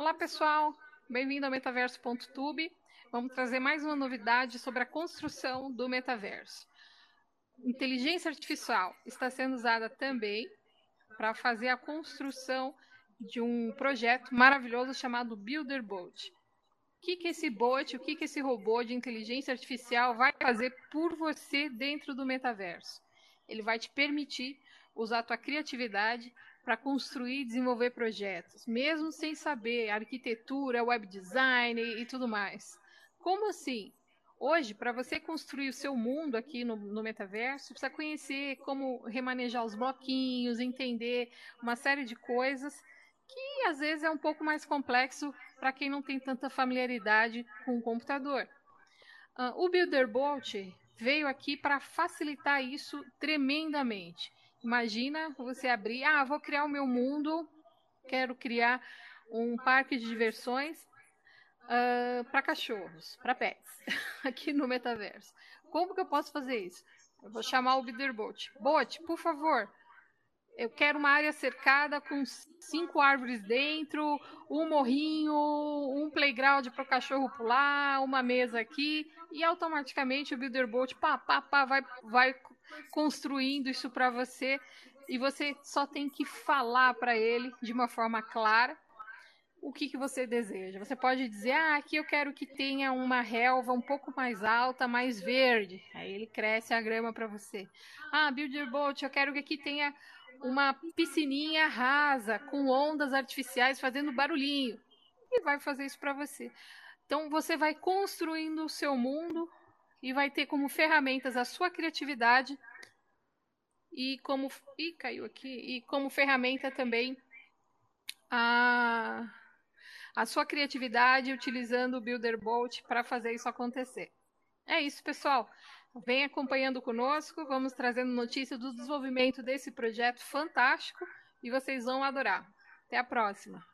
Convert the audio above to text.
Olá pessoal, bem-vindo ao metaverso.tube. Vamos trazer mais uma novidade sobre a construção do metaverso. Inteligência artificial está sendo usada também para fazer a construção de um projeto maravilhoso chamado Builder Boat. O que, que esse bot, o que, que esse robô de inteligência artificial vai fazer por você dentro do metaverso? Ele vai te permitir usar a tua criatividade para construir e desenvolver projetos, mesmo sem saber arquitetura, web design e, e tudo mais. Como assim? Hoje, para você construir o seu mundo aqui no, no metaverso, precisa conhecer como remanejar os bloquinhos, entender uma série de coisas que às vezes é um pouco mais complexo para quem não tem tanta familiaridade com o computador. Uh, o Builderbolt veio aqui para facilitar isso tremendamente. Imagina você abrir, ah, vou criar o meu mundo, quero criar um parque de diversões uh, para cachorros, para pets, aqui no metaverso. Como que eu posso fazer isso? Eu vou chamar o Biderbot. Bot, por favor, eu quero uma área cercada com cinco árvores dentro, um morrinho, um playground para o cachorro pular, uma mesa aqui, e automaticamente o Builderbolt pá, pá, pá, vai, vai construindo isso para você e você só tem que falar para ele de uma forma clara o que, que você deseja. Você pode dizer, ah, aqui eu quero que tenha uma relva um pouco mais alta, mais verde. Aí ele cresce a grama para você. Ah, Builder Boat, eu quero que aqui tenha uma piscininha rasa com ondas artificiais fazendo barulhinho. E vai fazer isso para você. Então você vai construindo o seu mundo e vai ter como ferramentas a sua criatividade e como e caiu aqui e como ferramenta também a a sua criatividade utilizando o Builderbolt para fazer isso acontecer. É isso, pessoal. Vem acompanhando conosco, vamos trazendo notícias do desenvolvimento desse projeto fantástico e vocês vão adorar. Até a próxima.